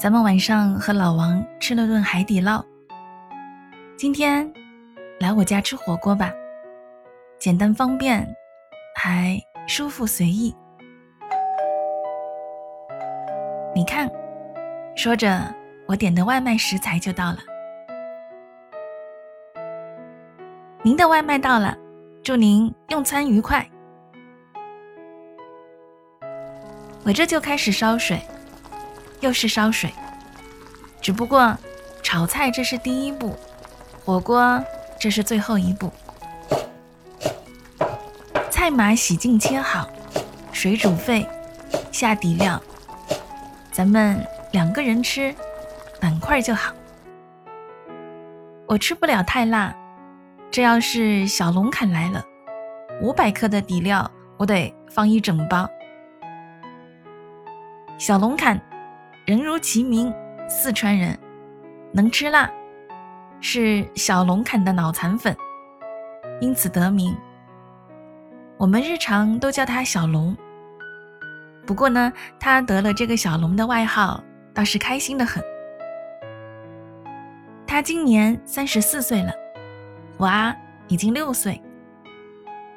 咱们晚上和老王吃了顿海底捞。今天来我家吃火锅吧，简单方便，还舒服随意。你看，说着我点的外卖食材就到了。您的外卖到了，祝您用餐愉快。我这就开始烧水，又是烧水，只不过炒菜这是第一步，火锅这是最后一步。菜码洗净切好，水煮沸，下底料，咱们两个人吃，板块就好。我吃不了太辣。这要是小龙坎来了，五百克的底料我得放一整包。小龙坎，人如其名，四川人，能吃辣，是小龙坎的脑残粉，因此得名。我们日常都叫他小龙。不过呢，他得了这个小龙的外号，倒是开心的很。他今年三十四岁了。娃已经六岁，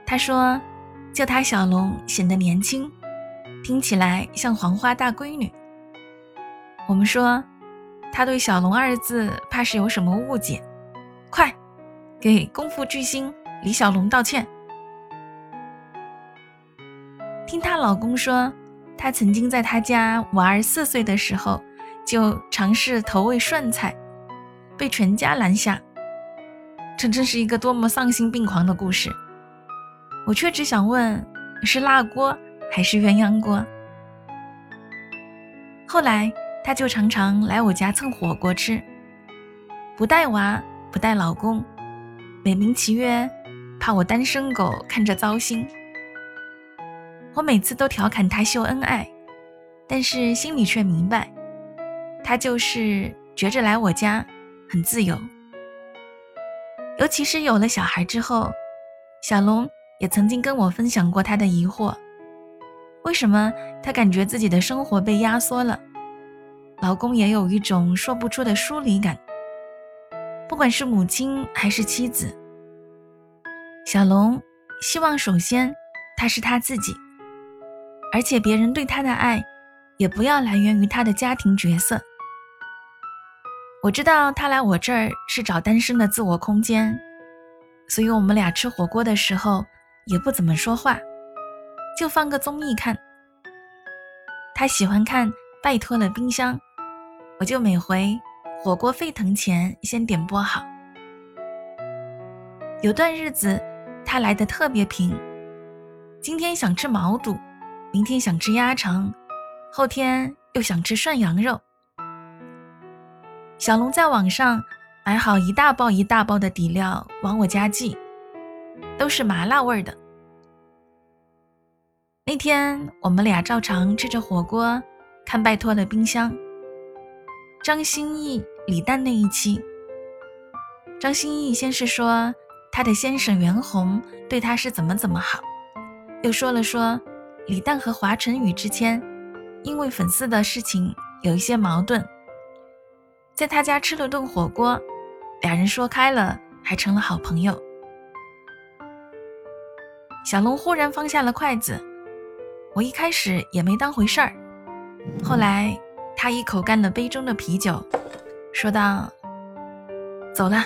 他说：“叫他小龙显得年轻，听起来像黄花大闺女。”我们说，他对“小龙”二字怕是有什么误解，快给功夫巨星李小龙道歉。听她老公说，她曾经在他家娃儿四岁的时候就尝试投喂涮菜，被全家拦下。这真是一个多么丧心病狂的故事！我却只想问：是辣锅还是鸳鸯锅？后来他就常常来我家蹭火锅吃，不带娃，不带老公，美名其曰怕我单身狗看着糟心。我每次都调侃他秀恩爱，但是心里却明白，他就是觉着来我家很自由。尤其是有了小孩之后，小龙也曾经跟我分享过他的疑惑：为什么他感觉自己的生活被压缩了，老公也有一种说不出的疏离感。不管是母亲还是妻子，小龙希望首先他是他自己，而且别人对他的爱也不要来源于他的家庭角色。我知道他来我这儿是找单身的自我空间，所以我们俩吃火锅的时候也不怎么说话，就放个综艺看。他喜欢看《拜托了冰箱》，我就每回火锅沸腾前先点播好。有段日子他来的特别频，今天想吃毛肚，明天想吃鸭肠，后天又想吃涮羊肉。小龙在网上买好一大包一大包的底料往我家寄，都是麻辣味的。那天我们俩照常吃着火锅，看拜托的冰箱。张歆艺、李诞那一期，张歆艺先是说他的先生袁弘对他是怎么怎么好，又说了说李诞和华晨宇之间因为粉丝的事情有一些矛盾。在他家吃了顿火锅，俩人说开了，还成了好朋友。小龙忽然放下了筷子，我一开始也没当回事儿。后来他一口干了杯中的啤酒，说道：“走了，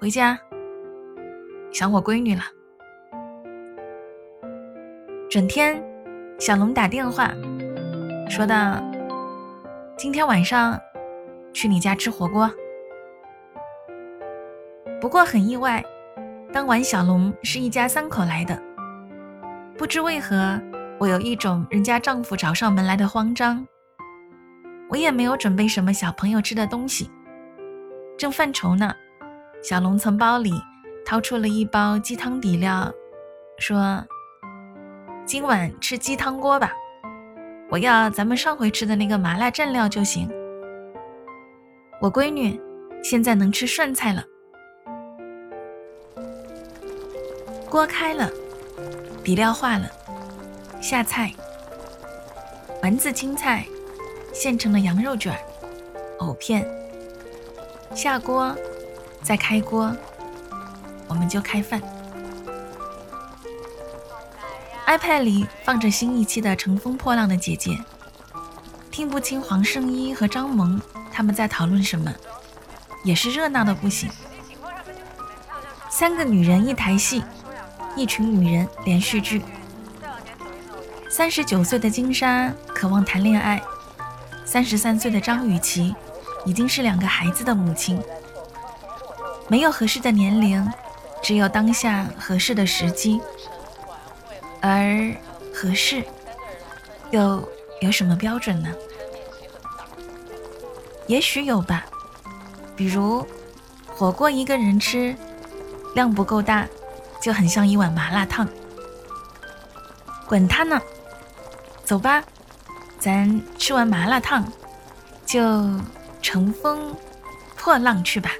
回家，想我闺女了。”整天，小龙打电话，说道：“今天晚上。”去你家吃火锅，不过很意外，当晚小龙是一家三口来的。不知为何，我有一种人家丈夫找上门来的慌张。也没有准备什么小朋友吃的东西。正犯愁呢，小龙从包里掏出了一包鸡汤底料，说：“今晚吃鸡汤锅吧，我要咱们上回吃的那个麻辣蘸料就行。我闺女现在能吃涮菜了。”锅开了，底料化了，下菜。丸子青菜，现成的羊肉卷，藕片。下锅，再开锅，我们就开饭。iPad 里放着新一期的《乘风破浪的姐姐》，听不清黄圣依和张萌他们在讨论什么，也是热闹的不行。三个女人一台戏。一群女人连续剧。三十九岁的金莎渴望谈恋爱，三十三岁的张雨绮已经是两个孩子的母亲。没有合适的年龄，只有当下合适的时机。而合适又有什么标准呢？也许有吧，比如火锅一个人吃，量不够大。就很像一碗麻辣烫，管他呢，走吧，咱吃完麻辣烫，就乘风破浪去吧。